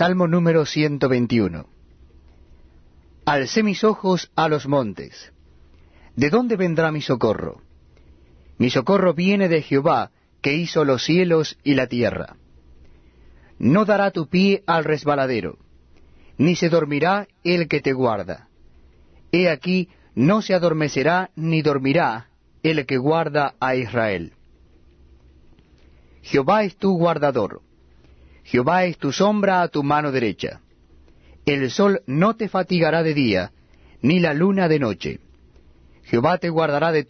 Salmo número 121. Alcé mis ojos a los montes. ¿De dónde vendrá mi socorro? Mi socorro viene de Jehová, que hizo los cielos y la tierra. No dará tu pie al resbaladero, ni se dormirá el que te guarda. He aquí, no se adormecerá ni dormirá el que guarda a Israel. Jehová es tu guardador. Jehová es tu sombra a tu mano derecha. El sol no te fatigará de día, ni la luna de noche. Jehová te guardará de